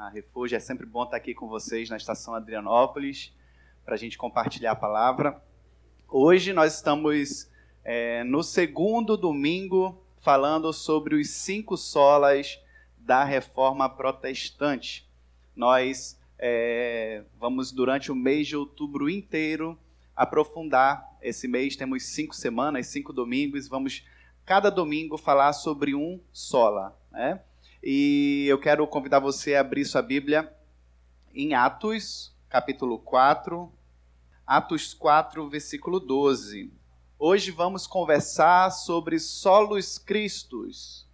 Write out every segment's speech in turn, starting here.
a Refúgio. É sempre bom estar aqui com vocês na Estação Adrianópolis para a gente compartilhar a palavra. Hoje nós estamos é, no segundo domingo falando sobre os cinco solas da Reforma Protestante. Nós é, vamos, durante o mês de outubro inteiro, aprofundar. Esse mês temos cinco semanas, cinco domingos, vamos cada domingo falar sobre um sola. Né? E eu quero convidar você a abrir sua Bíblia em Atos, capítulo 4, Atos 4, versículo 12. Hoje vamos conversar sobre solos cristos.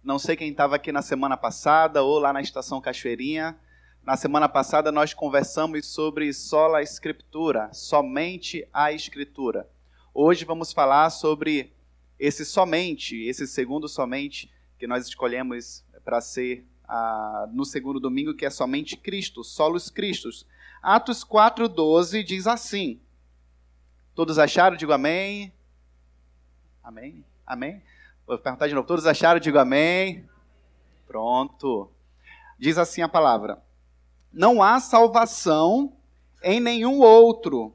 Não sei quem estava aqui na semana passada ou lá na Estação Cachoeirinha. Na semana passada nós conversamos sobre sola escritura, somente a escritura. Hoje vamos falar sobre esse somente, esse segundo somente que nós escolhemos para ser ah, no segundo domingo, que é somente Cristo, solos Cristos. Atos 4,12 diz assim. Todos acharam? Digo amém. Amém? Amém? Vou perguntar de novo. Todos acharam? Digo amém. Pronto. Diz assim a palavra: Não há salvação em nenhum outro.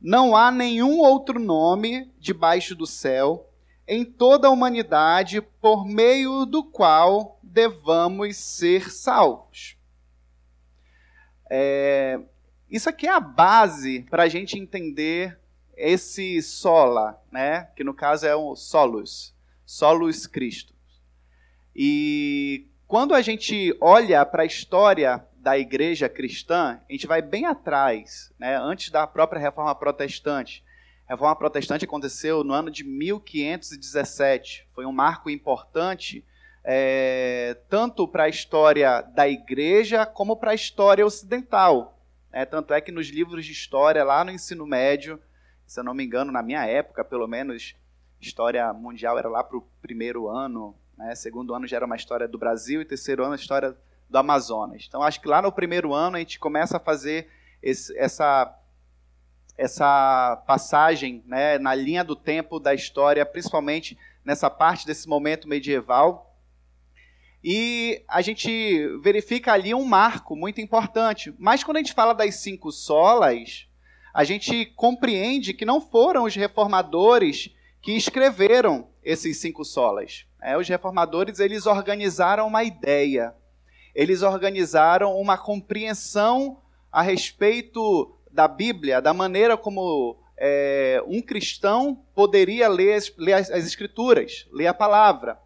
Não há nenhum outro nome debaixo do céu em toda a humanidade por meio do qual devamos ser salvos. É, isso aqui é a base para a gente entender esse sola, né? que no caso é o solus, solus Cristo. E quando a gente olha para a história da igreja cristã, a gente vai bem atrás, né? antes da própria reforma protestante. A reforma protestante aconteceu no ano de 1517. Foi um marco importante, é, tanto para a história da igreja como para a história ocidental. É, tanto é que nos livros de história, lá no ensino médio, se eu não me engano, na minha época, pelo menos, história mundial era lá para o primeiro ano, né? segundo ano já era uma história do Brasil e terceiro ano a história do Amazonas. Então, acho que lá no primeiro ano a gente começa a fazer esse, essa essa passagem né, na linha do tempo da história, principalmente nessa parte desse momento medieval. E a gente verifica ali um marco muito importante. Mas quando a gente fala das cinco solas, a gente compreende que não foram os reformadores que escreveram esses cinco solas. É, os reformadores eles organizaram uma ideia, eles organizaram uma compreensão a respeito da Bíblia, da maneira como é, um cristão poderia ler, ler as, as, Escrituras, ler a palavra.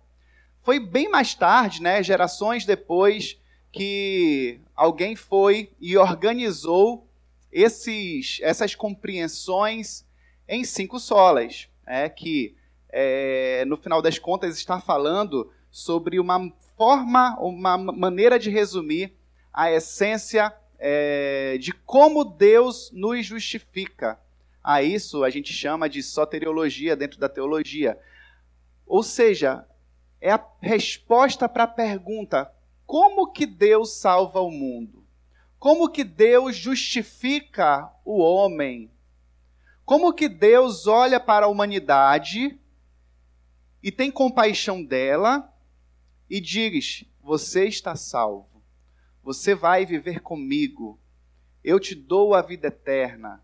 Foi bem mais tarde, né, gerações depois, que alguém foi e organizou esses, essas compreensões em cinco solas, é, que é, no final das contas está falando sobre uma forma, uma maneira de resumir a essência é, de como Deus nos justifica. A isso a gente chama de soteriologia dentro da teologia. Ou seja, é a resposta para a pergunta: como que Deus salva o mundo? Como que Deus justifica o homem? Como que Deus olha para a humanidade e tem compaixão dela e diz: Você está salvo. Você vai viver comigo. Eu te dou a vida eterna.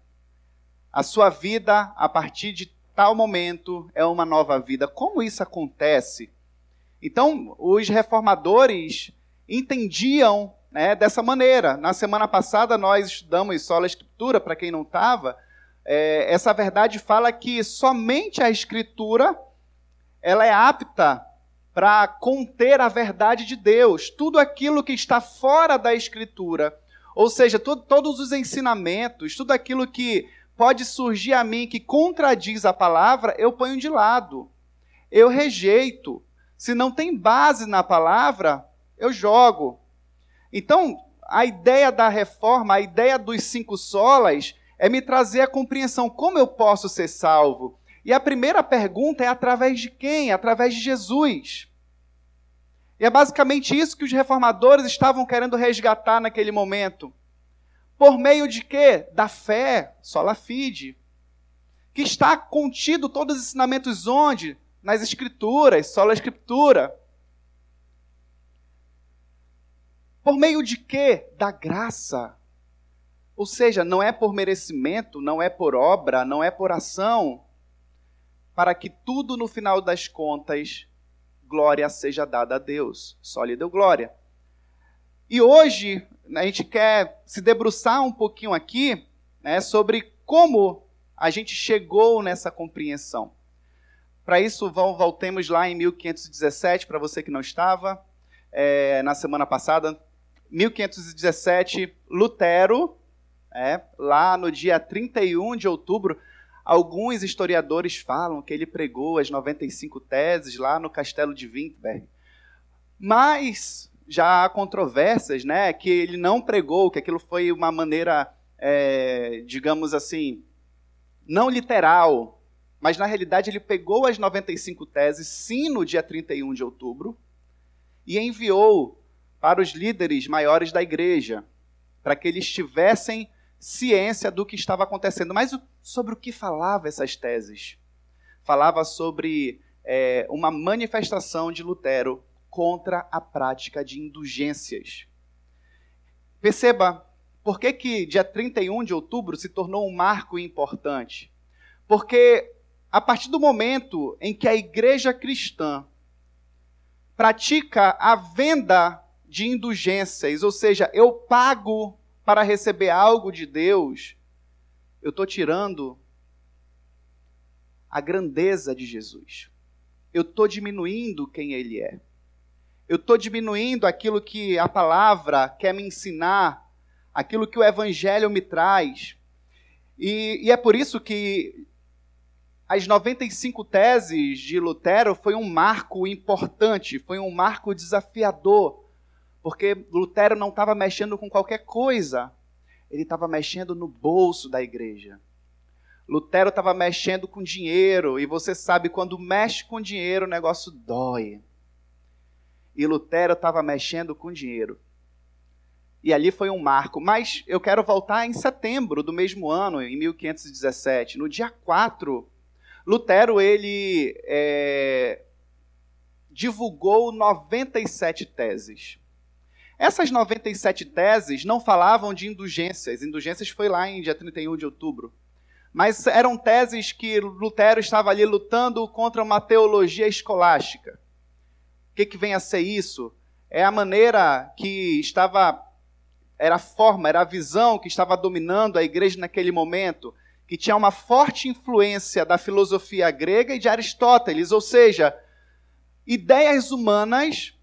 A sua vida, a partir de tal momento, é uma nova vida. Como isso acontece? Então, os reformadores entendiam né, dessa maneira. Na semana passada, nós estudamos só a Escritura, para quem não estava. É, essa verdade fala que somente a Escritura ela é apta para conter a verdade de Deus, tudo aquilo que está fora da Escritura, ou seja, to todos os ensinamentos, tudo aquilo que pode surgir a mim que contradiz a palavra, eu ponho de lado, eu rejeito. Se não tem base na palavra, eu jogo. Então, a ideia da reforma, a ideia dos cinco solas, é me trazer a compreensão como eu posso ser salvo. E a primeira pergunta é através de quem? Através de Jesus. E é basicamente isso que os reformadores estavam querendo resgatar naquele momento. Por meio de quê? Da fé, sola fide. Que está contido todos os ensinamentos onde? Nas escrituras, sola escritura. Por meio de quê? Da graça. Ou seja, não é por merecimento, não é por obra, não é por ação, para que tudo no final das contas glória seja dada a Deus. Só lhe deu glória. E hoje a gente quer se debruçar um pouquinho aqui né, sobre como a gente chegou nessa compreensão. Para isso, voltemos lá em 1517, para você que não estava, é, na semana passada. 1517, Lutero, é, lá no dia 31 de outubro, alguns historiadores falam que ele pregou as 95 teses lá no castelo de Wittenberg. Mas já há controvérsias, né, que ele não pregou, que aquilo foi uma maneira, é, digamos assim, não literal, mas na realidade ele pegou as 95 teses, sim, no dia 31 de outubro, e enviou para os líderes maiores da igreja, para que eles tivessem ciência do que estava acontecendo. Mas sobre o que falava essas teses? Falava sobre é, uma manifestação de Lutero contra a prática de indulgências. Perceba, por que, que dia 31 de outubro se tornou um marco importante? Porque a partir do momento em que a igreja cristã pratica a venda de indulgências, ou seja, eu pago para receber algo de Deus, eu estou tirando a grandeza de Jesus. Eu estou diminuindo quem Ele é. Eu estou diminuindo aquilo que a palavra quer me ensinar, aquilo que o Evangelho me traz. E, e é por isso que as 95 teses de Lutero foi um marco importante, foi um marco desafiador, porque Lutero não estava mexendo com qualquer coisa, ele estava mexendo no bolso da igreja. Lutero estava mexendo com dinheiro, e você sabe, quando mexe com dinheiro, o negócio dói e Lutero estava mexendo com dinheiro. E ali foi um marco. Mas eu quero voltar em setembro do mesmo ano, em 1517. No dia 4, Lutero ele é, divulgou 97 teses. Essas 97 teses não falavam de indulgências. Indulgências foi lá em dia 31 de outubro. Mas eram teses que Lutero estava ali lutando contra uma teologia escolástica que, que vem a ser isso? É a maneira que estava, era a forma, era a visão que estava dominando a igreja naquele momento, que tinha uma forte influência da filosofia grega e de Aristóteles, ou seja, ideias humanas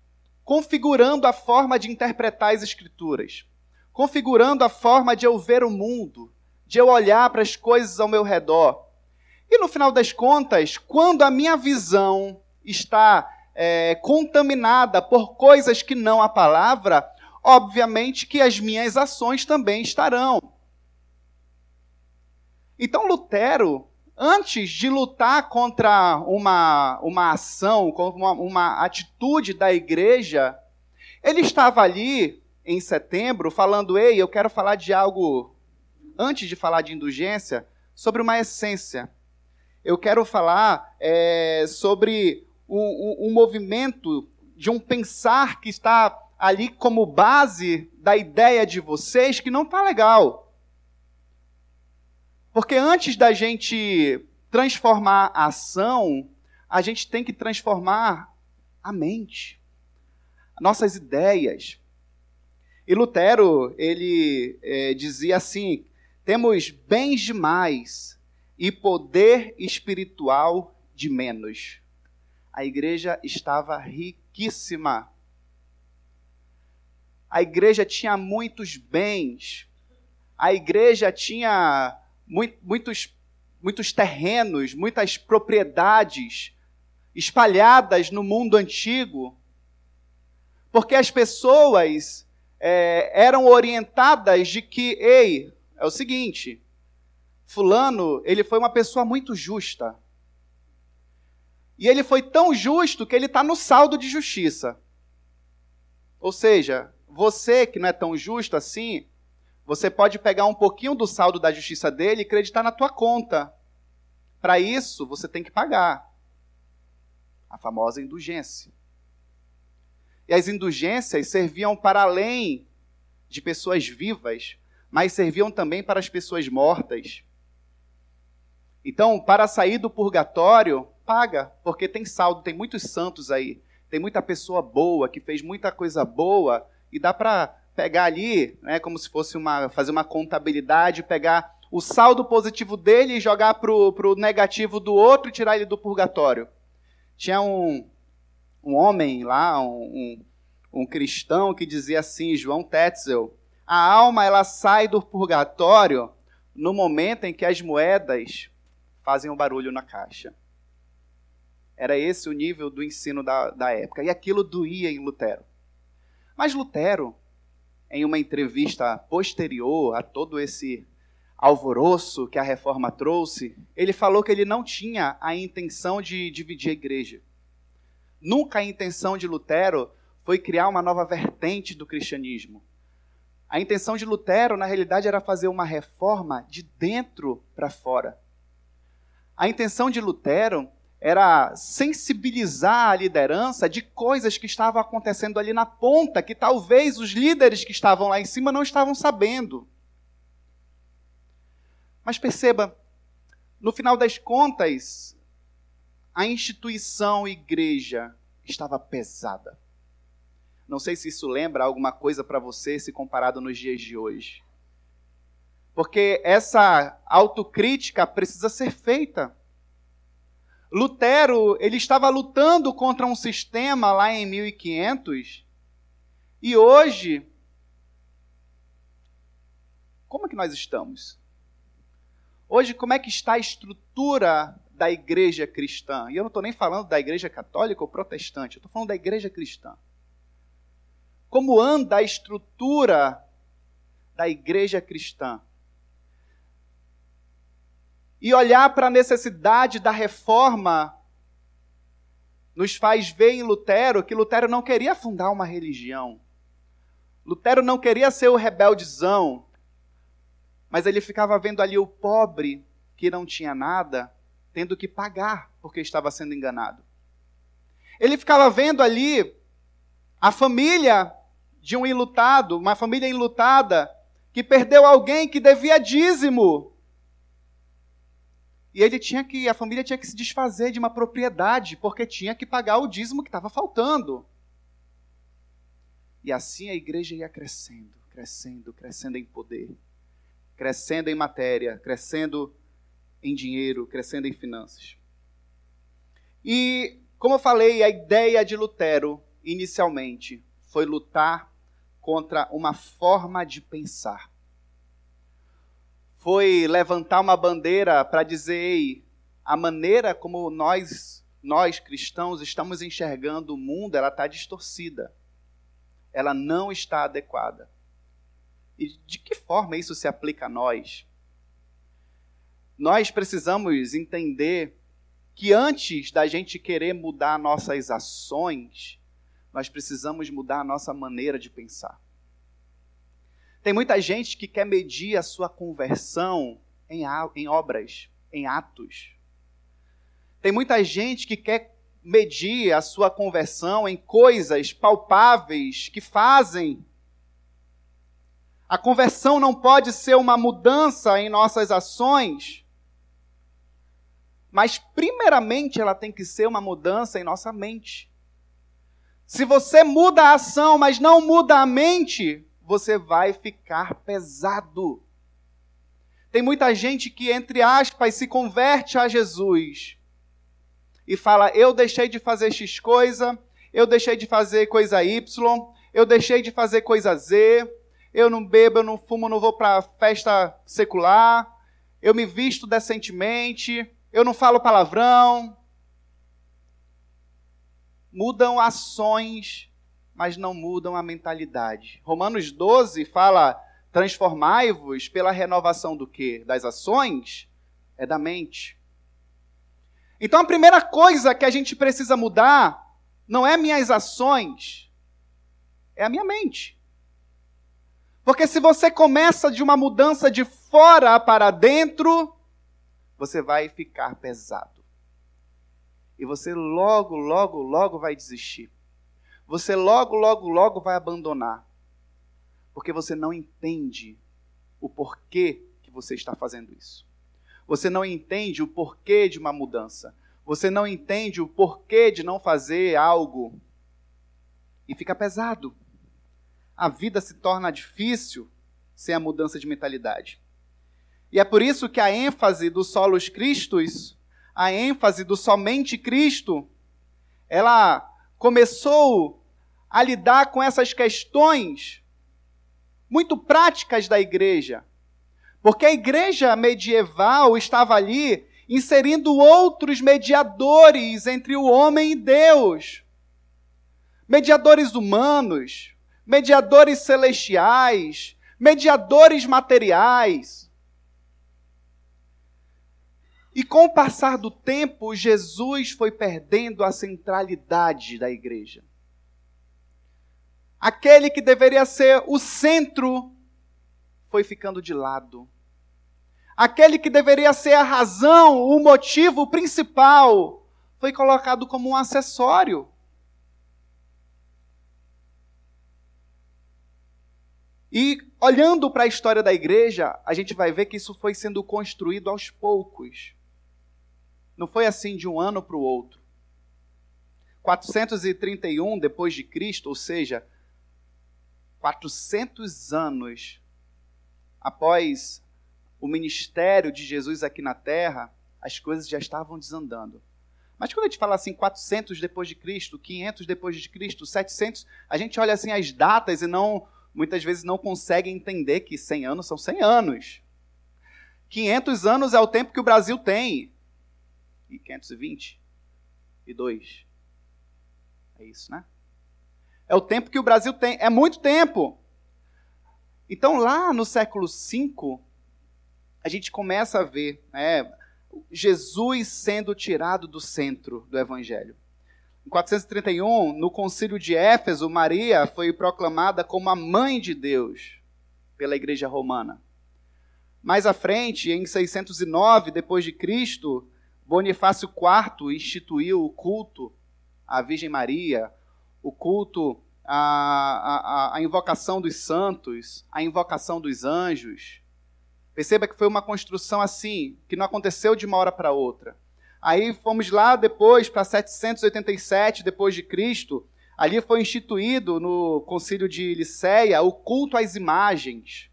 configurando a forma de interpretar as escrituras, configurando a forma de eu ver o mundo, de eu olhar para as coisas ao meu redor. E no final das contas, quando a minha visão está é, contaminada por coisas que não a palavra, obviamente que as minhas ações também estarão. Então, Lutero, antes de lutar contra uma, uma ação, contra uma, uma atitude da igreja, ele estava ali em setembro falando: Ei, eu quero falar de algo, antes de falar de indulgência, sobre uma essência. Eu quero falar é, sobre um, um, um movimento de um pensar que está ali como base da ideia de vocês que não está legal. Porque antes da gente transformar a ação, a gente tem que transformar a mente, nossas ideias. E Lutero, ele é, dizia assim: temos bens demais e poder espiritual de menos a igreja estava riquíssima. A igreja tinha muitos bens. A igreja tinha muitos, muitos terrenos, muitas propriedades espalhadas no mundo antigo. Porque as pessoas é, eram orientadas de que, ei, é o seguinte, Fulano, ele foi uma pessoa muito justa. E ele foi tão justo que ele está no saldo de justiça. Ou seja, você que não é tão justo assim, você pode pegar um pouquinho do saldo da justiça dele e acreditar na tua conta. Para isso, você tem que pagar. A famosa indulgência. e as indulgências serviam para além de pessoas vivas, mas serviam também para as pessoas mortas. Então, para sair do purgatório, paga, porque tem saldo, tem muitos santos aí, tem muita pessoa boa que fez muita coisa boa e dá para pegar ali, né, como se fosse uma fazer uma contabilidade, pegar o saldo positivo dele e jogar para o negativo do outro e tirar ele do purgatório. Tinha um, um homem lá, um, um, um cristão, que dizia assim, João Tetzel, a alma ela sai do purgatório no momento em que as moedas fazem um barulho na caixa. Era esse o nível do ensino da, da época. E aquilo doía em Lutero. Mas Lutero, em uma entrevista posterior a todo esse alvoroço que a reforma trouxe, ele falou que ele não tinha a intenção de dividir a igreja. Nunca a intenção de Lutero foi criar uma nova vertente do cristianismo. A intenção de Lutero, na realidade, era fazer uma reforma de dentro para fora. A intenção de Lutero era sensibilizar a liderança de coisas que estavam acontecendo ali na ponta, que talvez os líderes que estavam lá em cima não estavam sabendo. Mas perceba, no final das contas, a instituição igreja estava pesada. Não sei se isso lembra alguma coisa para você se comparado nos dias de hoje. Porque essa autocrítica precisa ser feita. Lutero, ele estava lutando contra um sistema lá em 1500 e hoje como é que nós estamos? Hoje, como é que está a estrutura da igreja cristã? E eu não estou nem falando da igreja católica ou protestante, eu estou falando da igreja cristã. Como anda a estrutura da igreja cristã? E olhar para a necessidade da reforma nos faz ver em Lutero que Lutero não queria fundar uma religião. Lutero não queria ser o rebeldezão, mas ele ficava vendo ali o pobre que não tinha nada, tendo que pagar porque estava sendo enganado. Ele ficava vendo ali a família de um enlutado, uma família enlutada, que perdeu alguém que devia dízimo. E ele tinha que, a família tinha que se desfazer de uma propriedade, porque tinha que pagar o dízimo que estava faltando. E assim a igreja ia crescendo, crescendo, crescendo em poder, crescendo em matéria, crescendo em dinheiro, crescendo em finanças. E, como eu falei, a ideia de Lutero, inicialmente, foi lutar contra uma forma de pensar foi levantar uma bandeira para dizer, ei, a maneira como nós, nós cristãos, estamos enxergando o mundo, ela está distorcida. Ela não está adequada. E de que forma isso se aplica a nós? Nós precisamos entender que antes da gente querer mudar nossas ações, nós precisamos mudar a nossa maneira de pensar. Tem muita gente que quer medir a sua conversão em, em obras, em atos. Tem muita gente que quer medir a sua conversão em coisas palpáveis que fazem. A conversão não pode ser uma mudança em nossas ações, mas primeiramente ela tem que ser uma mudança em nossa mente. Se você muda a ação, mas não muda a mente, você vai ficar pesado. Tem muita gente que, entre aspas, se converte a Jesus e fala: Eu deixei de fazer X coisa, eu deixei de fazer coisa Y, eu deixei de fazer coisa Z, eu não bebo, eu não fumo, não vou para festa secular, eu me visto decentemente, eu não falo palavrão. Mudam ações mas não mudam a mentalidade. Romanos 12 fala: transformai-vos pela renovação do quê? Das ações? É da mente. Então a primeira coisa que a gente precisa mudar não é minhas ações, é a minha mente. Porque se você começa de uma mudança de fora para dentro, você vai ficar pesado. E você logo, logo, logo vai desistir você logo, logo, logo vai abandonar. Porque você não entende o porquê que você está fazendo isso. Você não entende o porquê de uma mudança. Você não entende o porquê de não fazer algo. E fica pesado. A vida se torna difícil sem a mudança de mentalidade. E é por isso que a ênfase do solos Cristos, a ênfase do somente Cristo, ela começou a lidar com essas questões muito práticas da igreja. Porque a igreja medieval estava ali inserindo outros mediadores entre o homem e Deus. Mediadores humanos, mediadores celestiais, mediadores materiais. E com o passar do tempo, Jesus foi perdendo a centralidade da igreja. Aquele que deveria ser o centro foi ficando de lado. Aquele que deveria ser a razão, o motivo principal, foi colocado como um acessório. E olhando para a história da igreja, a gente vai ver que isso foi sendo construído aos poucos. Não foi assim de um ano para o outro. 431 depois de Cristo, ou seja, 400 anos após o ministério de Jesus aqui na terra, as coisas já estavam desandando. Mas quando a gente fala assim 400 depois de Cristo, 500 depois de Cristo, 700, a gente olha assim as datas e não muitas vezes não consegue entender que 100 anos são 100 anos. 500 anos é o tempo que o Brasil tem. E 520 e 2. É isso, né? É o tempo que o Brasil tem. É muito tempo. Então, lá no século V, a gente começa a ver né, Jesus sendo tirado do centro do Evangelho. Em 431, no concílio de Éfeso, Maria foi proclamada como a mãe de Deus pela Igreja Romana. Mais à frente, em 609 depois de Cristo, Bonifácio IV instituiu o culto à Virgem Maria, o culto à, à, à invocação dos santos, a invocação dos anjos. Perceba que foi uma construção assim, que não aconteceu de uma hora para outra. Aí fomos lá depois para 787 depois de Cristo. Ali foi instituído no Concílio de Liceia o culto às imagens.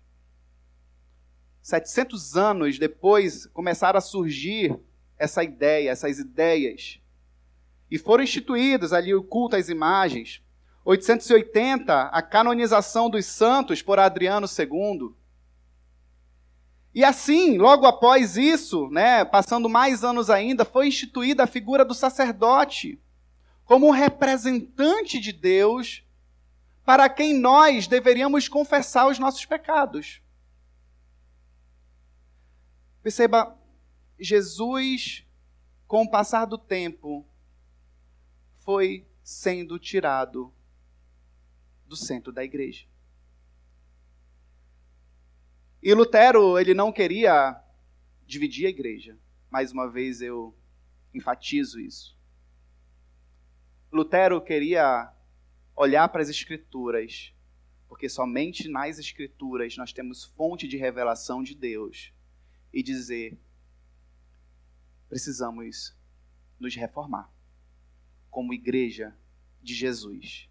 700 anos depois começaram a surgir essa ideia, essas ideias. E foram instituídos ali o culto às imagens. 880, a canonização dos santos por Adriano II. E assim, logo após isso, né, passando mais anos ainda, foi instituída a figura do sacerdote como um representante de Deus para quem nós deveríamos confessar os nossos pecados. Perceba, Jesus, com o passar do tempo, foi sendo tirado do centro da igreja. E Lutero, ele não queria dividir a igreja. Mais uma vez eu enfatizo isso. Lutero queria olhar para as escrituras, porque somente nas escrituras nós temos fonte de revelação de Deus e dizer: precisamos nos reformar como igreja de Jesus.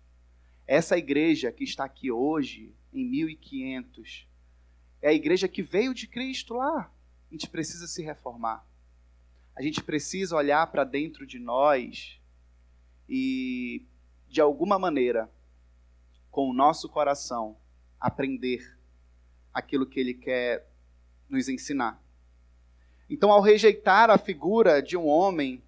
Essa igreja que está aqui hoje, em 1500, é a igreja que veio de Cristo lá. A gente precisa se reformar. A gente precisa olhar para dentro de nós e, de alguma maneira, com o nosso coração, aprender aquilo que Ele quer nos ensinar. Então, ao rejeitar a figura de um homem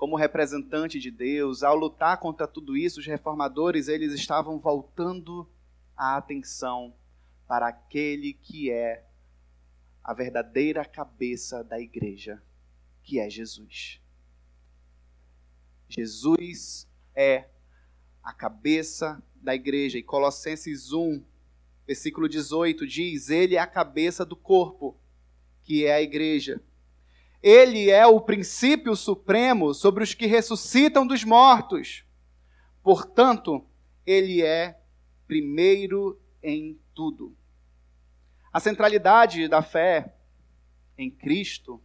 como representante de Deus, ao lutar contra tudo isso, os reformadores eles estavam voltando a atenção para aquele que é a verdadeira cabeça da igreja, que é Jesus. Jesus é a cabeça da igreja. E Colossenses 1, versículo 18 diz: Ele é a cabeça do corpo que é a igreja. Ele é o princípio supremo sobre os que ressuscitam dos mortos. Portanto, ele é primeiro em tudo. A centralidade da fé em Cristo,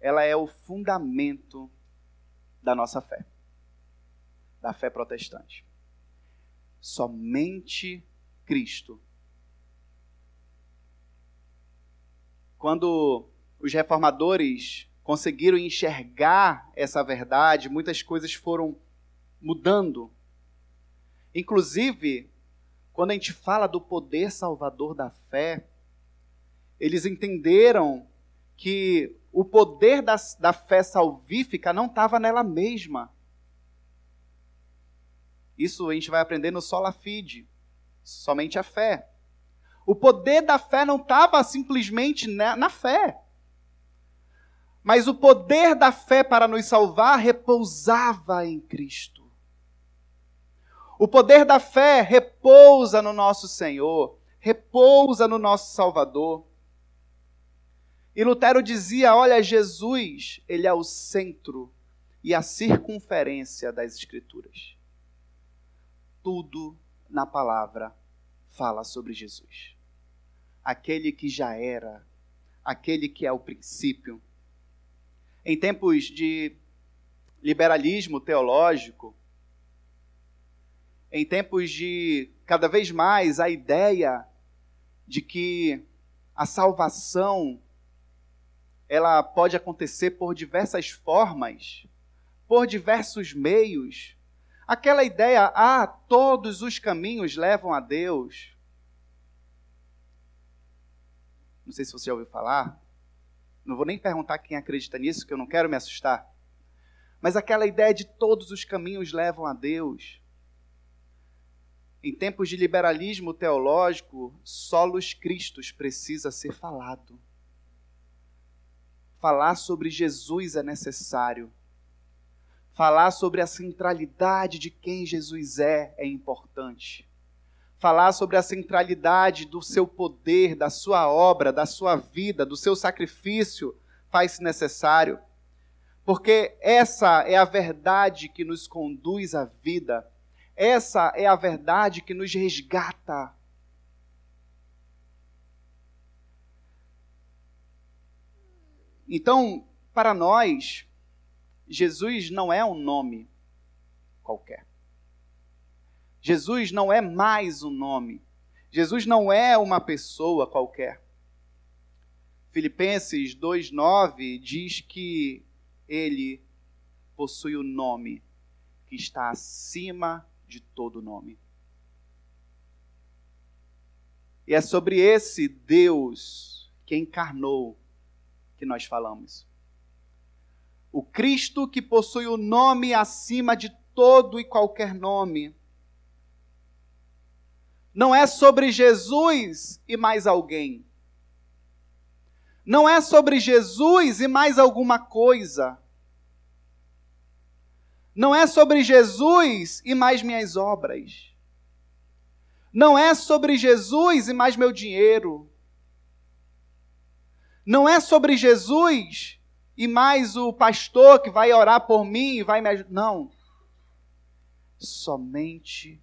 ela é o fundamento da nossa fé, da fé protestante. Somente Cristo. Quando os reformadores conseguiram enxergar essa verdade, muitas coisas foram mudando. Inclusive, quando a gente fala do poder salvador da fé, eles entenderam que o poder da, da fé salvífica não estava nela mesma. Isso a gente vai aprender no Sola Fide, somente a fé. O poder da fé não estava simplesmente na, na fé. Mas o poder da fé para nos salvar repousava em Cristo. O poder da fé repousa no nosso Senhor, repousa no nosso Salvador. E Lutero dizia: olha, Jesus, ele é o centro e a circunferência das Escrituras. Tudo na palavra fala sobre Jesus aquele que já era, aquele que é o princípio. Em tempos de liberalismo teológico, em tempos de cada vez mais a ideia de que a salvação ela pode acontecer por diversas formas, por diversos meios. Aquela ideia, ah, todos os caminhos levam a Deus. Não sei se você já ouviu falar. Não vou nem perguntar quem acredita nisso, que eu não quero me assustar. Mas aquela ideia de todos os caminhos levam a Deus. Em tempos de liberalismo teológico, solos Cristos precisa ser falado. Falar sobre Jesus é necessário. Falar sobre a centralidade de quem Jesus é é importante falar sobre a centralidade do seu poder, da sua obra, da sua vida, do seu sacrifício, faz-se necessário. Porque essa é a verdade que nos conduz à vida, essa é a verdade que nos resgata. Então, para nós, Jesus não é um nome qualquer. Jesus não é mais um nome. Jesus não é uma pessoa qualquer. Filipenses 2:9 diz que ele possui o nome que está acima de todo nome. E é sobre esse Deus que encarnou que nós falamos. O Cristo que possui o nome acima de todo e qualquer nome não é sobre Jesus e mais alguém. Não é sobre Jesus e mais alguma coisa. Não é sobre Jesus e mais minhas obras. Não é sobre Jesus e mais meu dinheiro. Não é sobre Jesus e mais o pastor que vai orar por mim e vai me ajudar. Não. Somente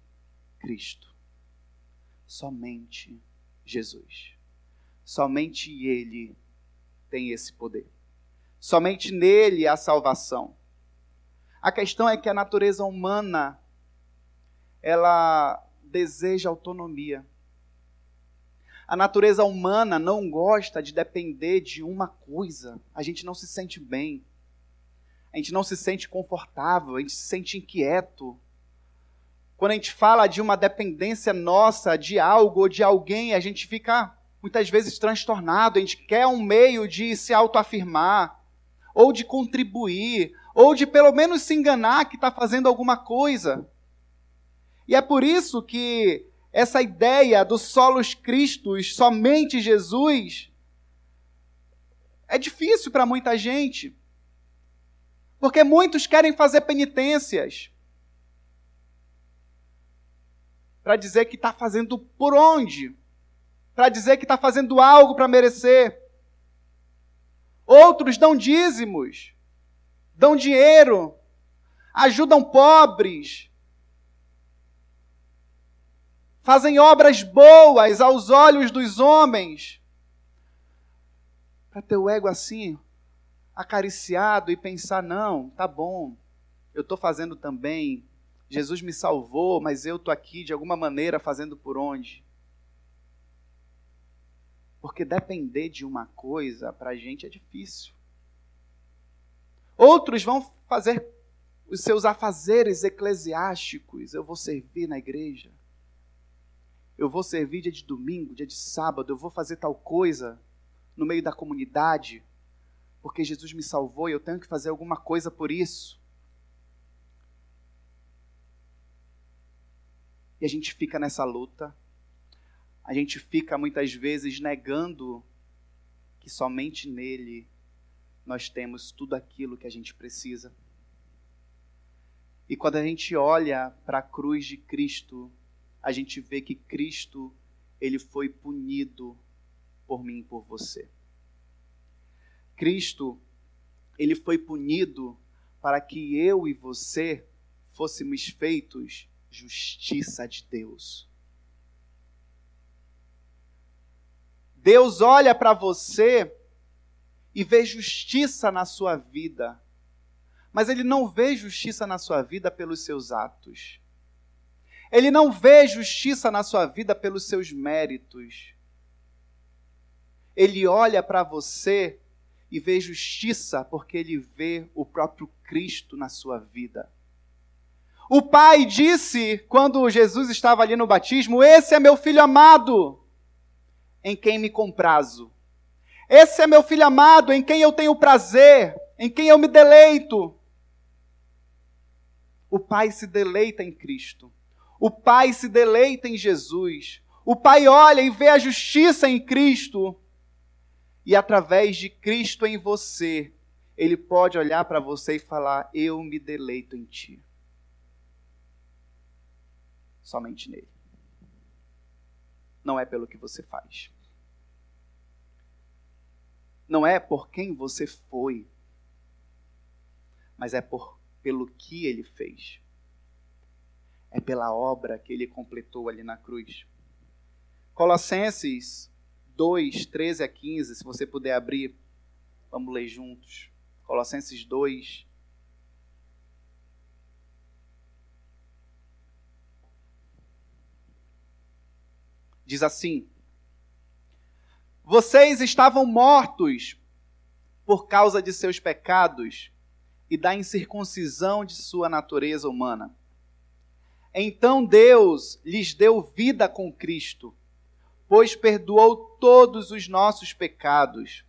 Cristo. Somente Jesus. Somente Ele tem esse poder. Somente nele há salvação. A questão é que a natureza humana ela deseja autonomia. A natureza humana não gosta de depender de uma coisa. A gente não se sente bem. A gente não se sente confortável, a gente se sente inquieto. Quando a gente fala de uma dependência nossa de algo ou de alguém, a gente fica muitas vezes transtornado, a gente quer um meio de se autoafirmar, ou de contribuir, ou de pelo menos se enganar que está fazendo alguma coisa. E é por isso que essa ideia do solos Cristos, somente Jesus, é difícil para muita gente. Porque muitos querem fazer penitências, para dizer que está fazendo por onde? Para dizer que está fazendo algo para merecer. Outros dão dízimos, dão dinheiro, ajudam pobres, fazem obras boas aos olhos dos homens, para ter o ego assim, acariciado e pensar: não, tá bom, eu estou fazendo também, Jesus me salvou, mas eu estou aqui de alguma maneira fazendo por onde? Porque depender de uma coisa para a gente é difícil. Outros vão fazer os seus afazeres eclesiásticos. Eu vou servir na igreja. Eu vou servir dia de domingo, dia de sábado. Eu vou fazer tal coisa no meio da comunidade. Porque Jesus me salvou e eu tenho que fazer alguma coisa por isso. E a gente fica nessa luta. A gente fica muitas vezes negando que somente nele nós temos tudo aquilo que a gente precisa. E quando a gente olha para a cruz de Cristo, a gente vê que Cristo, ele foi punido por mim e por você. Cristo, ele foi punido para que eu e você fôssemos feitos justiça de Deus. Deus olha para você e vê justiça na sua vida, mas Ele não vê justiça na sua vida pelos seus atos. Ele não vê justiça na sua vida pelos seus méritos. Ele olha para você e vê justiça porque ele vê o próprio Cristo na sua vida. O pai disse, quando Jesus estava ali no batismo: Esse é meu filho amado, em quem me comprazo. Esse é meu filho amado, em quem eu tenho prazer, em quem eu me deleito. O pai se deleita em Cristo. O pai se deleita em Jesus. O pai olha e vê a justiça em Cristo. E através de Cristo em você, ele pode olhar para você e falar: Eu me deleito em ti somente nele. Não é pelo que você faz. Não é por quem você foi, mas é por pelo que ele fez. É pela obra que ele completou ali na cruz. Colossenses 2, 13 a 15, se você puder abrir, vamos ler juntos. Colossenses 2, Diz assim: Vocês estavam mortos por causa de seus pecados e da incircuncisão de sua natureza humana. Então Deus lhes deu vida com Cristo, pois perdoou todos os nossos pecados.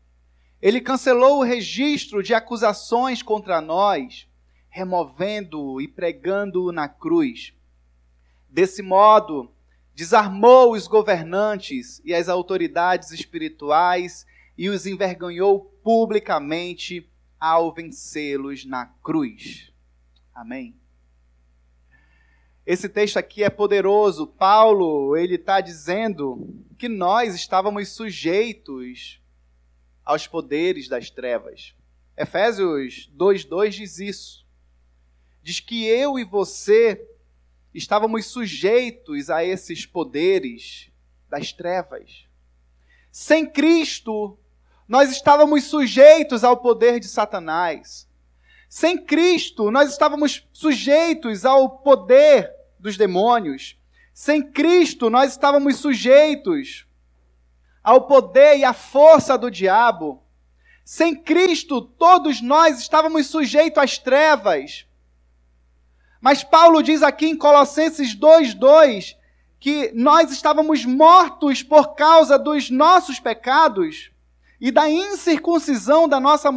Ele cancelou o registro de acusações contra nós, removendo-o e pregando-o na cruz. Desse modo, desarmou os governantes e as autoridades espirituais e os envergonhou publicamente ao vencê-los na cruz. Amém. Esse texto aqui é poderoso. Paulo, ele está dizendo que nós estávamos sujeitos aos poderes das trevas. Efésios 2:2 diz isso. Diz que eu e você estávamos sujeitos a esses poderes das trevas. Sem Cristo, nós estávamos sujeitos ao poder de Satanás. Sem Cristo, nós estávamos sujeitos ao poder dos demônios. Sem Cristo, nós estávamos sujeitos ao poder e à força do diabo. Sem Cristo, todos nós estávamos sujeitos às trevas. Mas Paulo diz aqui em Colossenses 2:2 que nós estávamos mortos por causa dos nossos pecados e da incircuncisão da nossa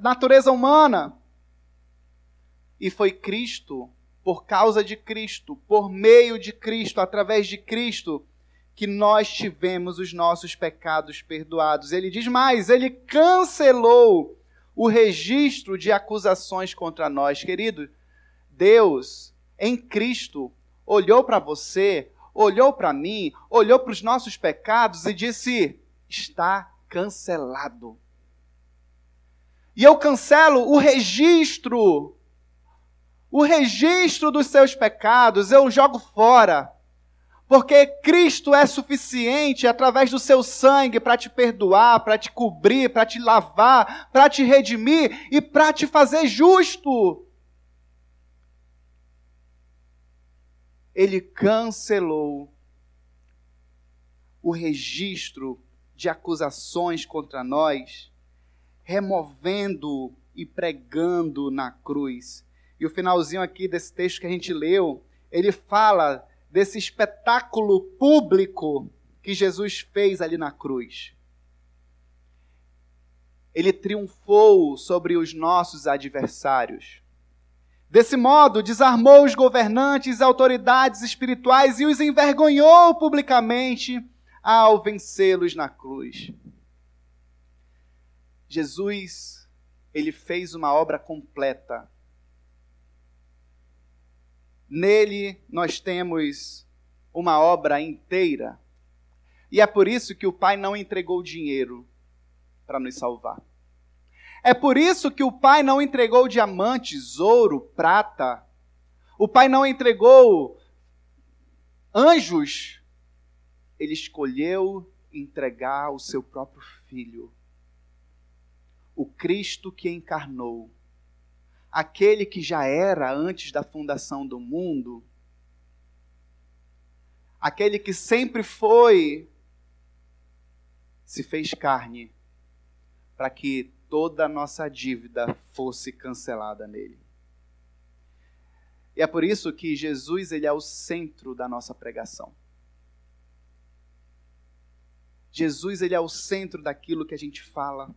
natureza humana. E foi Cristo, por causa de Cristo, por meio de Cristo, através de Cristo, que nós tivemos os nossos pecados perdoados. Ele diz mais: ele cancelou o registro de acusações contra nós, querido. Deus, em Cristo, olhou para você, olhou para mim, olhou para os nossos pecados e disse: está cancelado. E eu cancelo o registro, o registro dos seus pecados, eu jogo fora. Porque Cristo é suficiente através do seu sangue para te perdoar, para te cobrir, para te lavar, para te redimir e para te fazer justo. Ele cancelou o registro de acusações contra nós, removendo e pregando na cruz. E o finalzinho aqui desse texto que a gente leu, ele fala desse espetáculo público que Jesus fez ali na cruz. Ele triunfou sobre os nossos adversários. Desse modo, desarmou os governantes e autoridades espirituais e os envergonhou publicamente ao vencê-los na cruz. Jesus, ele fez uma obra completa Nele nós temos uma obra inteira. E é por isso que o Pai não entregou dinheiro para nos salvar. É por isso que o Pai não entregou diamantes, ouro, prata. O Pai não entregou anjos. Ele escolheu entregar o seu próprio filho, o Cristo que encarnou aquele que já era antes da fundação do mundo, aquele que sempre foi, se fez carne para que toda a nossa dívida fosse cancelada nele. E é por isso que Jesus ele é o centro da nossa pregação. Jesus ele é o centro daquilo que a gente fala,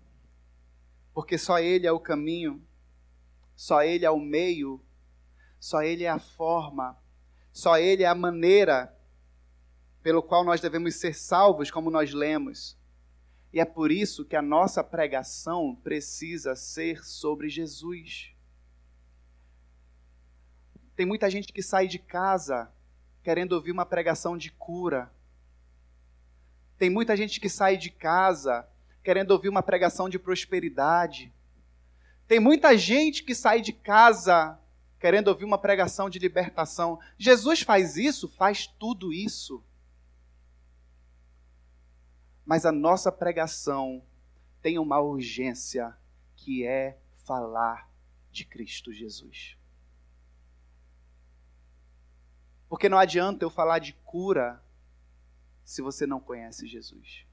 porque só ele é o caminho, só Ele é o meio, só Ele é a forma, só Ele é a maneira pelo qual nós devemos ser salvos, como nós lemos. E é por isso que a nossa pregação precisa ser sobre Jesus. Tem muita gente que sai de casa querendo ouvir uma pregação de cura. Tem muita gente que sai de casa querendo ouvir uma pregação de prosperidade. Tem muita gente que sai de casa querendo ouvir uma pregação de libertação. Jesus faz isso, faz tudo isso. Mas a nossa pregação tem uma urgência que é falar de Cristo Jesus. Porque não adianta eu falar de cura se você não conhece Jesus.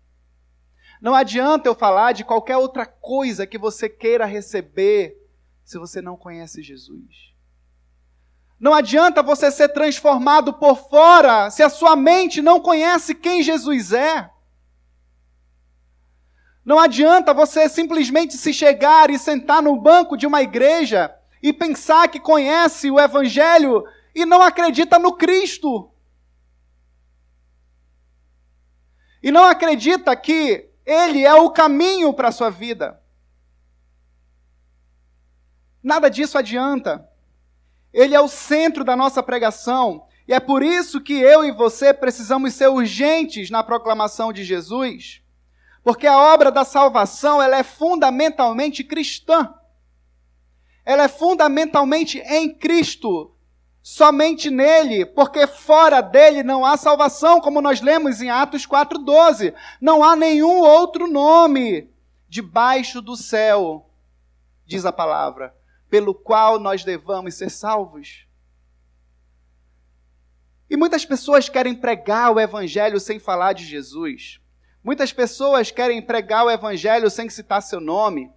Não adianta eu falar de qualquer outra coisa que você queira receber se você não conhece Jesus. Não adianta você ser transformado por fora se a sua mente não conhece quem Jesus é. Não adianta você simplesmente se chegar e sentar no banco de uma igreja e pensar que conhece o Evangelho e não acredita no Cristo. E não acredita que ele é o caminho para a sua vida. Nada disso adianta. Ele é o centro da nossa pregação. E é por isso que eu e você precisamos ser urgentes na proclamação de Jesus. Porque a obra da salvação, ela é fundamentalmente cristã. Ela é fundamentalmente em Cristo somente nele, porque fora dele não há salvação, como nós lemos em Atos 4:12. Não há nenhum outro nome debaixo do céu, diz a palavra, pelo qual nós devamos ser salvos. E muitas pessoas querem pregar o evangelho sem falar de Jesus. Muitas pessoas querem pregar o evangelho sem citar seu nome.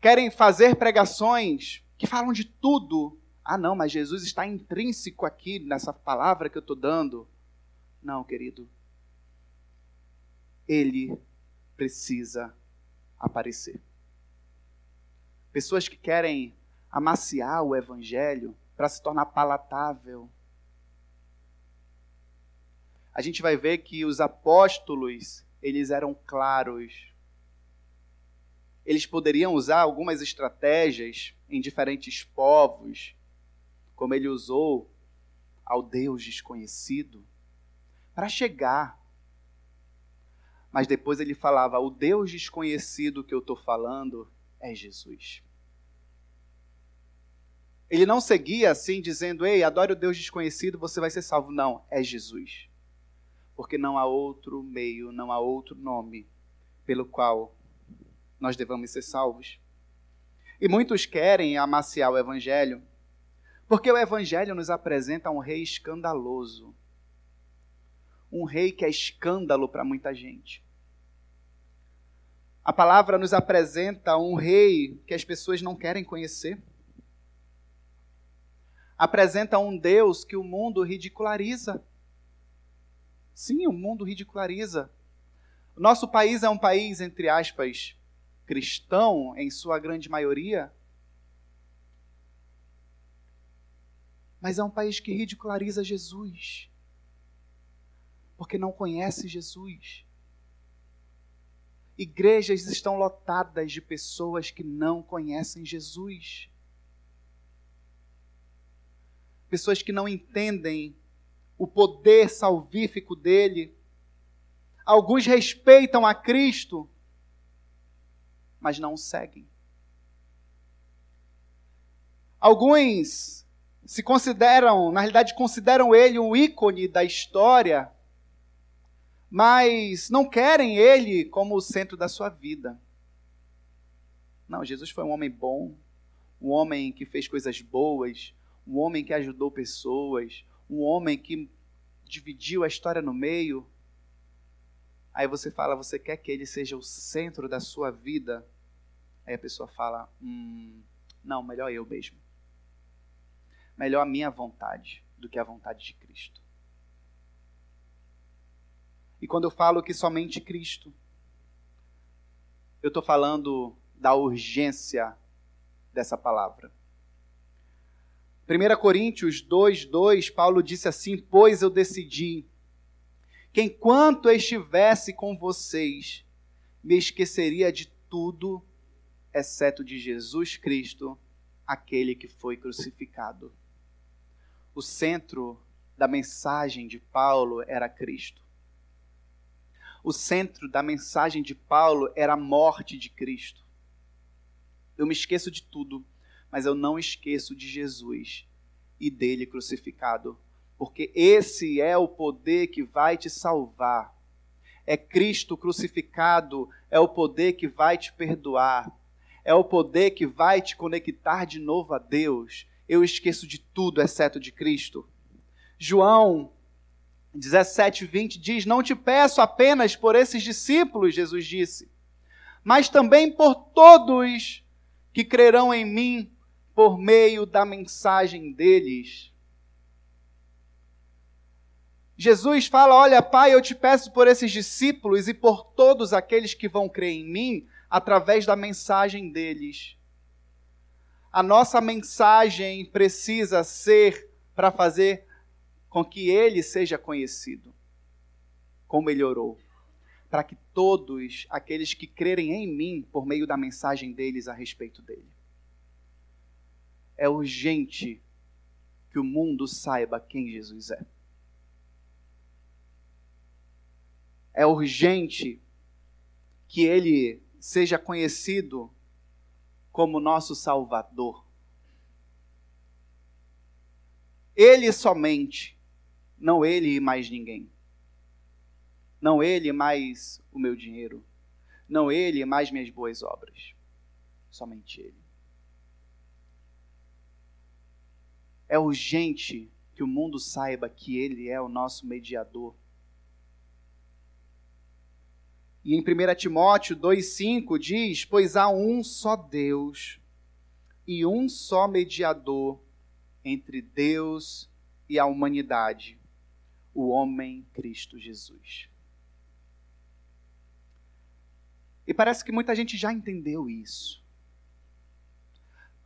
Querem fazer pregações que falam de tudo ah, não, mas Jesus está intrínseco aqui nessa palavra que eu estou dando. Não, querido. Ele precisa aparecer. Pessoas que querem amaciar o evangelho para se tornar palatável. A gente vai ver que os apóstolos, eles eram claros. Eles poderiam usar algumas estratégias em diferentes povos, como ele usou ao Deus desconhecido, para chegar. Mas depois ele falava: o Deus desconhecido que eu estou falando é Jesus. Ele não seguia assim, dizendo: Ei, adore o Deus desconhecido, você vai ser salvo. Não, é Jesus. Porque não há outro meio, não há outro nome pelo qual nós devamos ser salvos. E muitos querem amaciar o Evangelho, porque o Evangelho nos apresenta um rei escandaloso. Um rei que é escândalo para muita gente. A palavra nos apresenta um rei que as pessoas não querem conhecer apresenta um Deus que o mundo ridiculariza. Sim, o mundo ridiculariza. Nosso país é um país, entre aspas, cristão, em sua grande maioria. Mas é um país que ridiculariza Jesus. Porque não conhece Jesus. Igrejas estão lotadas de pessoas que não conhecem Jesus pessoas que não entendem o poder salvífico dele. Alguns respeitam a Cristo, mas não o seguem. Alguns se consideram, na realidade, consideram ele um ícone da história, mas não querem ele como o centro da sua vida. Não, Jesus foi um homem bom, um homem que fez coisas boas, um homem que ajudou pessoas, um homem que dividiu a história no meio. Aí você fala, você quer que ele seja o centro da sua vida? Aí a pessoa fala, hum, não, melhor eu mesmo. Melhor a minha vontade do que a vontade de Cristo. E quando eu falo que somente Cristo, eu estou falando da urgência dessa palavra. 1 Coríntios 2, 2, Paulo disse assim: Pois eu decidi que enquanto estivesse com vocês, me esqueceria de tudo, exceto de Jesus Cristo, aquele que foi crucificado. O centro da mensagem de Paulo era Cristo. O centro da mensagem de Paulo era a morte de Cristo. Eu me esqueço de tudo mas eu não esqueço de Jesus e dele crucificado, porque esse é o poder que vai te salvar. É Cristo crucificado, é o poder que vai te perdoar, é o poder que vai te conectar de novo a Deus. Eu esqueço de tudo exceto de Cristo. João 17, 20 diz: Não te peço apenas por esses discípulos, Jesus disse, mas também por todos que crerão em mim por meio da mensagem deles. Jesus fala: Olha, Pai, eu te peço por esses discípulos e por todos aqueles que vão crer em mim através da mensagem deles. A nossa mensagem precisa ser para fazer com que ele seja conhecido, como ele orou, para que todos aqueles que crerem em mim por meio da mensagem deles a respeito dele é urgente que o mundo saiba quem Jesus é. É urgente que ele seja conhecido como nosso Salvador. Ele somente, não ele e mais ninguém. Não ele mais o meu dinheiro. Não ele mais minhas boas obras. Somente ele. É urgente que o mundo saiba que Ele é o nosso mediador. E em 1 Timóteo 2,5 diz: Pois há um só Deus e um só mediador entre Deus e a humanidade, o homem Cristo Jesus. E parece que muita gente já entendeu isso.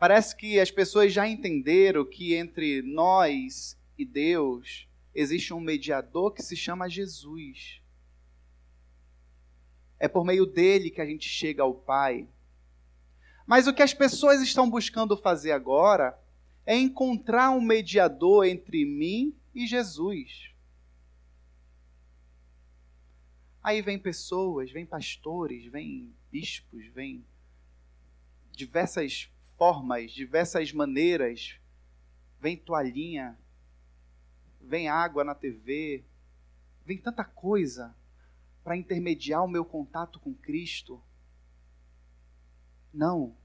Parece que as pessoas já entenderam que entre nós e Deus existe um mediador que se chama Jesus. É por meio dele que a gente chega ao Pai. Mas o que as pessoas estão buscando fazer agora é encontrar um mediador entre mim e Jesus. Aí vem pessoas, vem pastores, vem bispos, vem diversas formas, diversas maneiras vem toalhinha, vem água na TV, vem tanta coisa para intermediar o meu contato com Cristo. Não.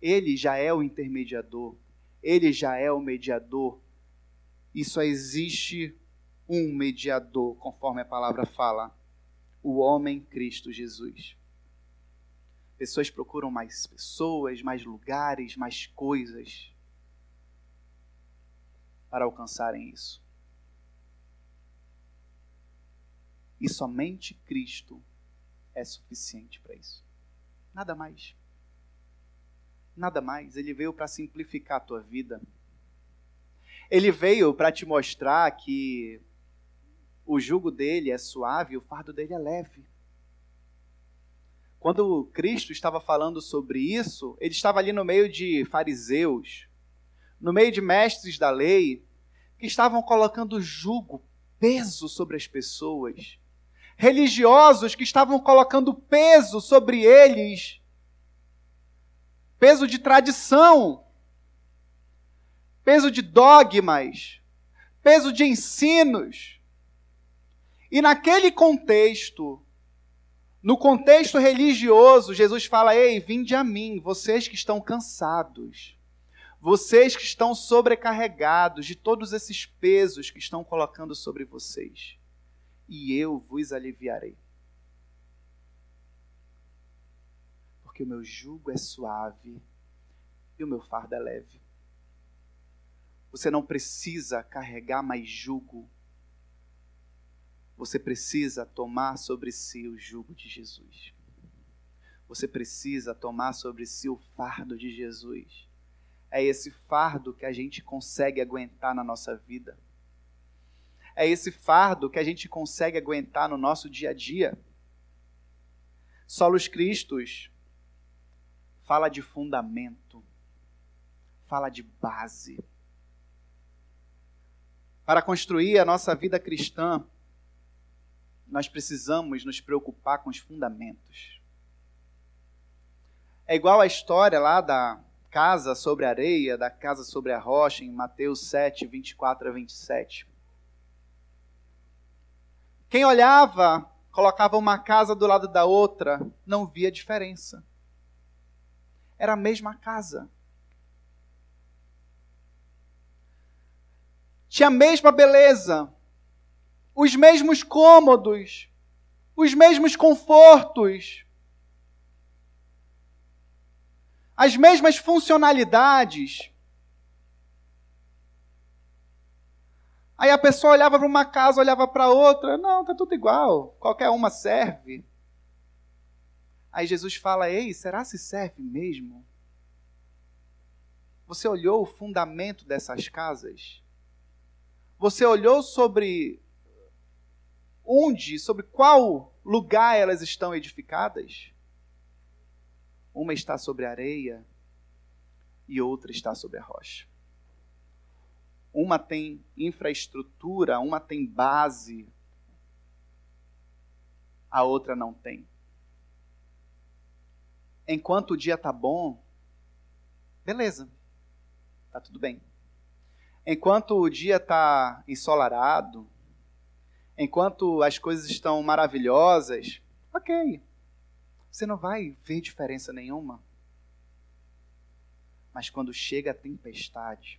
Ele já é o intermediador, ele já é o mediador. E só existe um mediador, conforme a palavra fala: o homem Cristo Jesus. Pessoas procuram mais pessoas, mais lugares, mais coisas para alcançarem isso. E somente Cristo é suficiente para isso. Nada mais. Nada mais. Ele veio para simplificar a tua vida. Ele veio para te mostrar que o jugo dele é suave, o fardo dele é leve. Quando Cristo estava falando sobre isso, ele estava ali no meio de fariseus, no meio de mestres da lei, que estavam colocando jugo, peso sobre as pessoas. Religiosos que estavam colocando peso sobre eles, peso de tradição, peso de dogmas, peso de ensinos. E naquele contexto, no contexto religioso, Jesus fala: Ei, vinde a mim, vocês que estão cansados, vocês que estão sobrecarregados de todos esses pesos que estão colocando sobre vocês, e eu vos aliviarei. Porque o meu jugo é suave e o meu fardo é leve. Você não precisa carregar mais jugo você precisa tomar sobre si o jugo de Jesus. Você precisa tomar sobre si o fardo de Jesus. É esse fardo que a gente consegue aguentar na nossa vida. É esse fardo que a gente consegue aguentar no nosso dia a dia. Solos Cristos fala de fundamento, fala de base. Para construir a nossa vida cristã, nós precisamos nos preocupar com os fundamentos. É igual a história lá da casa sobre a areia, da casa sobre a rocha, em Mateus 7, 24 a 27. Quem olhava, colocava uma casa do lado da outra, não via diferença. Era a mesma casa. Tinha a mesma beleza, os mesmos cômodos, os mesmos confortos, as mesmas funcionalidades. Aí a pessoa olhava para uma casa, olhava para outra, não, tá tudo igual, qualquer uma serve. Aí Jesus fala: Ei, será se serve mesmo? Você olhou o fundamento dessas casas? Você olhou sobre onde, sobre qual lugar elas estão edificadas? Uma está sobre a areia e outra está sobre a rocha. Uma tem infraestrutura, uma tem base, a outra não tem. Enquanto o dia está bom, beleza, está tudo bem. Enquanto o dia está ensolarado, enquanto as coisas estão maravilhosas, ok. Você não vai ver diferença nenhuma. Mas quando chega a tempestade,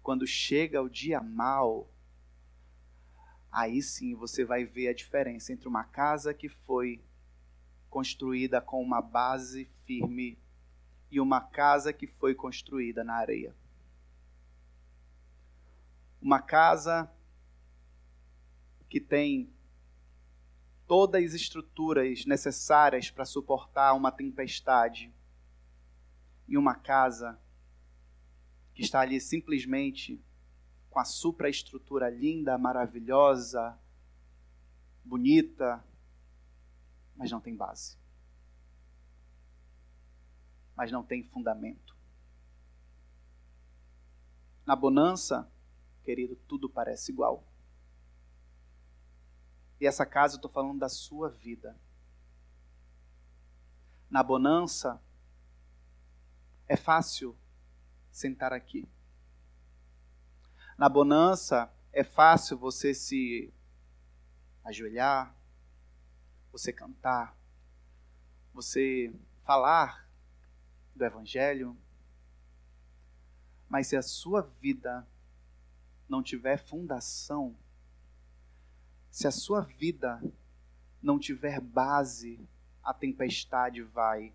quando chega o dia mal, aí sim você vai ver a diferença entre uma casa que foi construída com uma base firme e uma casa que foi construída na areia. Uma casa que tem todas as estruturas necessárias para suportar uma tempestade e uma casa que está ali simplesmente com a supraestrutura linda, maravilhosa, bonita, mas não tem base. Mas não tem fundamento. Na bonança, querido, tudo parece igual. E essa casa eu estou falando da sua vida. Na bonança, é fácil sentar aqui. Na bonança, é fácil você se ajoelhar, você cantar, você falar do Evangelho. Mas se a sua vida não tiver fundação, se a sua vida não tiver base, a tempestade vai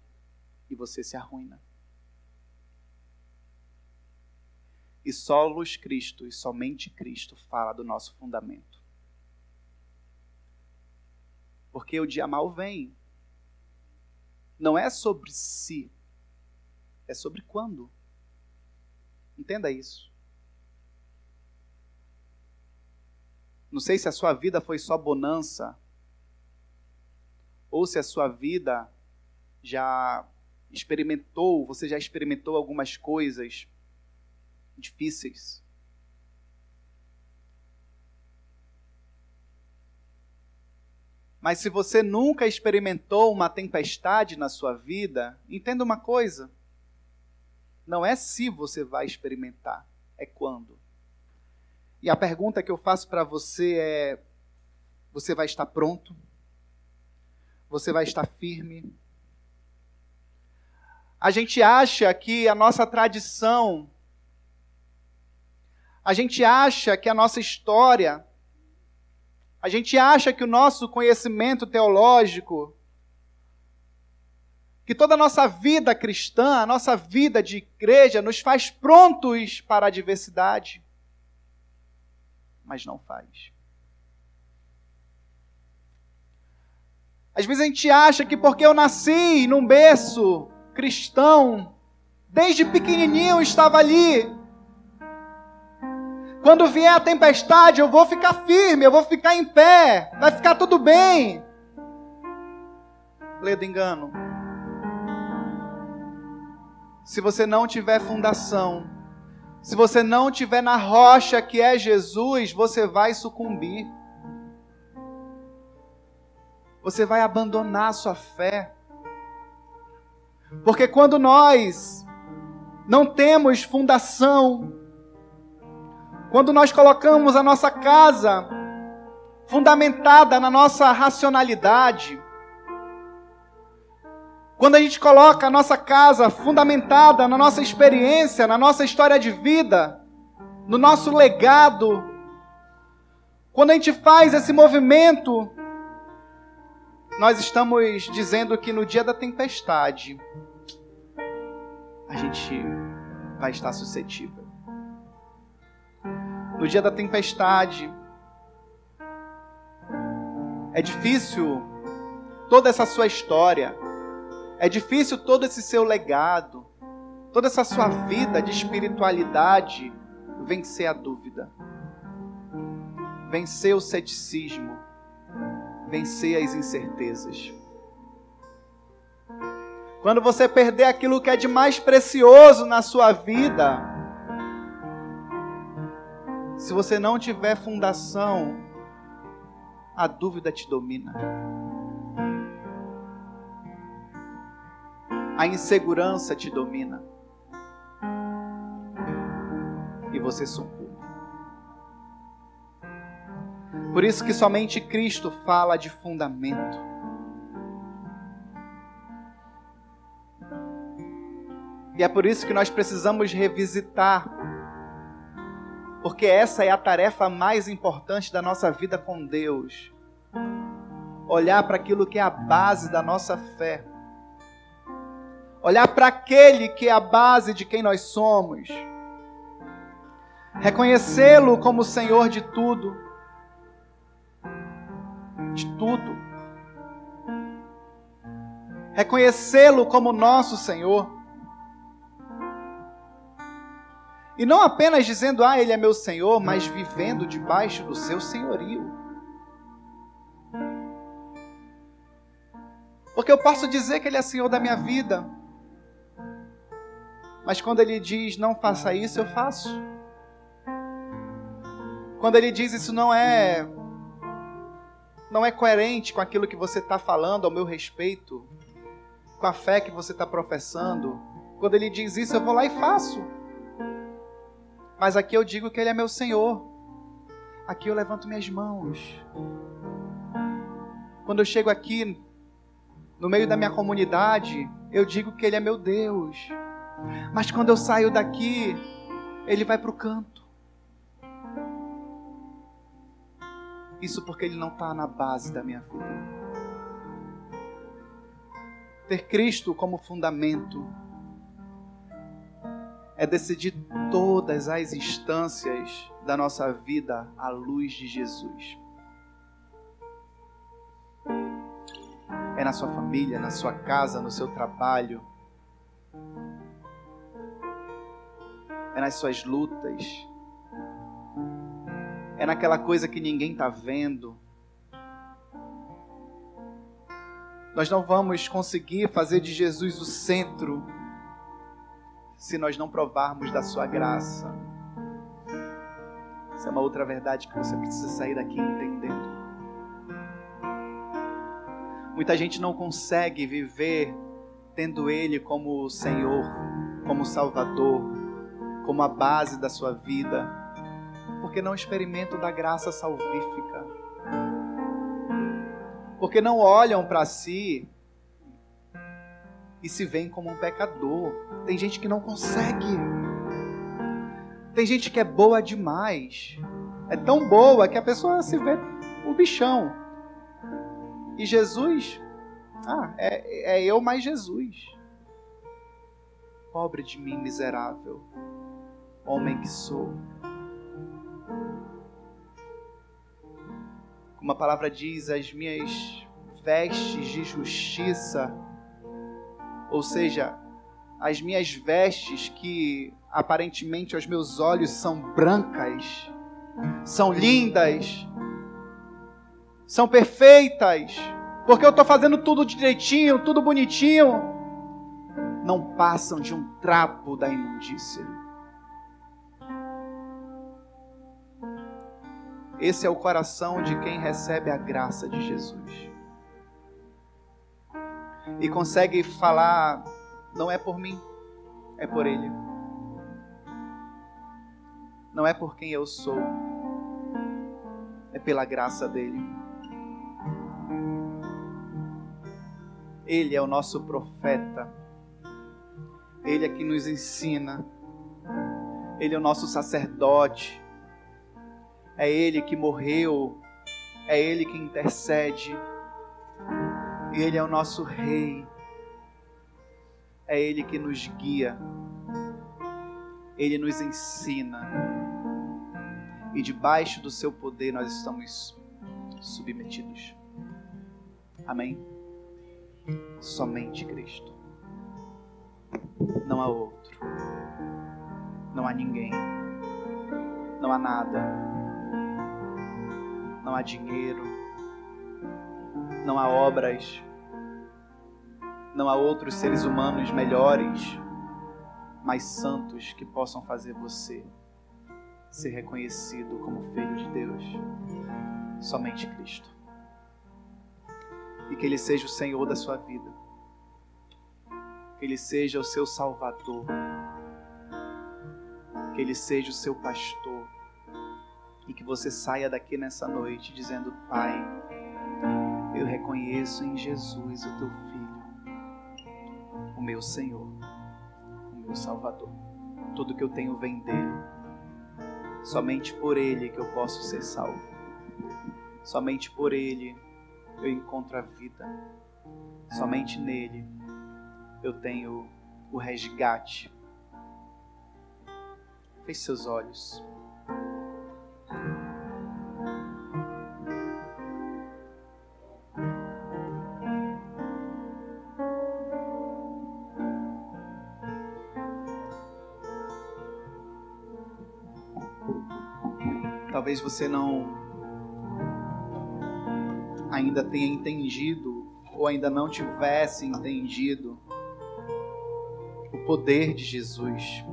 e você se arruina. E só luz Cristo e somente Cristo fala do nosso fundamento. Porque o dia mal vem. Não é sobre si, é sobre quando. Entenda isso. Não sei se a sua vida foi só bonança, ou se a sua vida já experimentou, você já experimentou algumas coisas difíceis. Mas se você nunca experimentou uma tempestade na sua vida, entenda uma coisa: não é se você vai experimentar, é quando. E a pergunta que eu faço para você é: você vai estar pronto? Você vai estar firme? A gente acha que a nossa tradição a gente acha que a nossa história, a gente acha que o nosso conhecimento teológico, que toda a nossa vida cristã, a nossa vida de igreja, nos faz prontos para a diversidade. Mas não faz. Às vezes a gente acha que porque eu nasci num berço cristão, desde pequenininho eu estava ali, quando vier a tempestade, eu vou ficar firme, eu vou ficar em pé, vai ficar tudo bem. Ledo engano. Se você não tiver fundação, se você não tiver na rocha que é Jesus, você vai sucumbir. Você vai abandonar sua fé. Porque quando nós não temos fundação, quando nós colocamos a nossa casa fundamentada na nossa racionalidade, quando a gente coloca a nossa casa fundamentada na nossa experiência, na nossa história de vida, no nosso legado, quando a gente faz esse movimento, nós estamos dizendo que no dia da tempestade, a gente vai estar suscetível no dia da tempestade. É difícil toda essa sua história, é difícil todo esse seu legado, toda essa sua vida de espiritualidade vencer a dúvida, vencer o ceticismo, vencer as incertezas. Quando você perder aquilo que é de mais precioso na sua vida, se você não tiver fundação, a dúvida te domina. A insegurança te domina. E você sucumbe. Por isso que somente Cristo fala de fundamento. E é por isso que nós precisamos revisitar porque essa é a tarefa mais importante da nossa vida com Deus. Olhar para aquilo que é a base da nossa fé. Olhar para aquele que é a base de quem nós somos. Reconhecê-lo como Senhor de tudo. De tudo. Reconhecê-lo como nosso Senhor. E não apenas dizendo, ah, Ele é meu Senhor, mas vivendo debaixo do seu senhorio. Porque eu posso dizer que Ele é Senhor da minha vida, mas quando Ele diz, não faça isso, eu faço. Quando Ele diz, isso não é. Não é coerente com aquilo que você está falando ao meu respeito, com a fé que você está professando. Quando Ele diz isso, eu vou lá e faço. Mas aqui eu digo que Ele é meu Senhor. Aqui eu levanto minhas mãos. Quando eu chego aqui, no meio da minha comunidade, eu digo que Ele é meu Deus. Mas quando eu saio daqui, Ele vai para o canto. Isso porque Ele não está na base da minha vida. Ter Cristo como fundamento é decidir todas as instâncias da nossa vida à luz de Jesus. É na sua família, na sua casa, no seu trabalho. É nas suas lutas. É naquela coisa que ninguém está vendo. Nós não vamos conseguir fazer de Jesus o centro se nós não provarmos da sua graça. Essa é uma outra verdade que você precisa sair daqui entendendo. Muita gente não consegue viver tendo Ele como Senhor, como Salvador, como a base da sua vida, porque não experimentam da graça salvífica. Porque não olham para si e se veem como um pecador. Tem gente que não consegue. Tem gente que é boa demais. É tão boa que a pessoa se vê o bichão. E Jesus, ah, é, é eu mais Jesus. Pobre de mim, miserável, homem que sou. Como a palavra diz, as minhas vestes de justiça ou seja, as minhas vestes que aparentemente aos meus olhos são brancas, são lindas, são perfeitas, porque eu estou fazendo tudo direitinho, tudo bonitinho, não passam de um trapo da imundícia. Esse é o coração de quem recebe a graça de Jesus e consegue falar: não é por mim, é por Ele. Não é por quem eu sou, é pela graça dele. Ele é o nosso profeta, Ele é que nos ensina, Ele é o nosso sacerdote, é Ele que morreu, é Ele que intercede e Ele é o nosso Rei. É Ele que nos guia. Ele nos ensina. E debaixo do seu poder nós estamos submetidos. Amém? Somente Cristo. Não há outro. Não há ninguém. Não há nada. Não há dinheiro não há obras, não há outros seres humanos melhores, mais santos que possam fazer você ser reconhecido como filho de Deus. Somente Cristo. E que Ele seja o Senhor da sua vida. Que Ele seja o seu Salvador. Que Ele seja o seu pastor. E que você saia daqui nessa noite dizendo: Pai, eu reconheço em Jesus o teu Filho, o meu Senhor, o meu Salvador. Tudo que eu tenho vem dele. Somente por ele que eu posso ser salvo. Somente por ele eu encontro a vida. Somente nele eu tenho o resgate. Feche seus olhos. Talvez você não ainda tenha entendido ou ainda não tivesse entendido o poder de Jesus,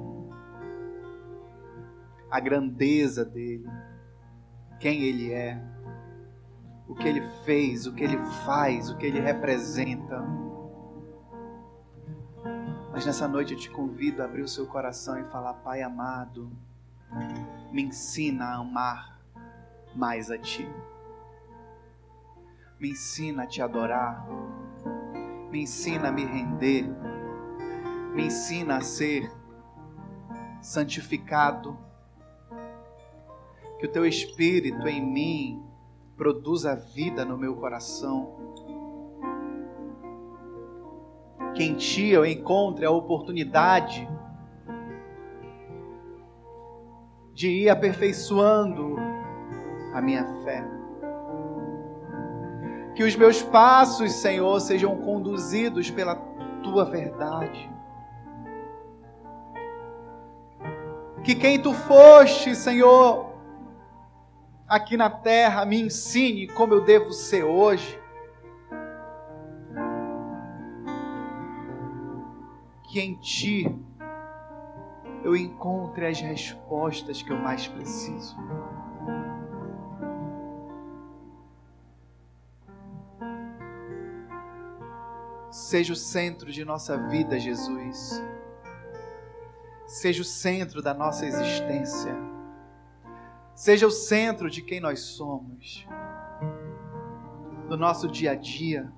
a grandeza dele, quem ele é, o que ele fez, o que ele faz, o que ele representa. Mas nessa noite eu te convido a abrir o seu coração e falar: Pai amado, Me ensina a amar mais a Ti. Me ensina a Te adorar. Me ensina a me render. Me ensina a ser santificado. Que o Teu Espírito em mim produza vida no meu coração. Que em Ti eu encontre a oportunidade de ir aperfeiçoando a minha fé. Que os meus passos, Senhor, sejam conduzidos pela tua verdade. Que quem tu foste, Senhor, aqui na terra, me ensine como eu devo ser hoje. Que em ti eu encontre as respostas que eu mais preciso. Seja o centro de nossa vida, Jesus. Seja o centro da nossa existência. Seja o centro de quem nós somos. Do nosso dia a dia.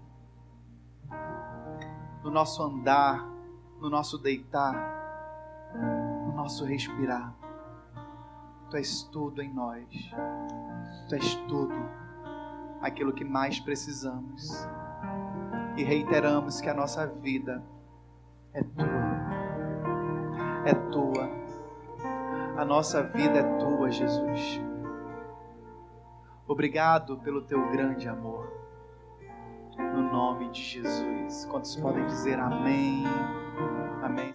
No nosso andar. No nosso deitar nosso respirar. Tu és tudo em nós. Tu és tudo aquilo que mais precisamos. E reiteramos que a nossa vida é tua. É tua. A nossa vida é tua, Jesus. Obrigado pelo teu grande amor. No nome de Jesus. Quantos podem dizer amém? Amém.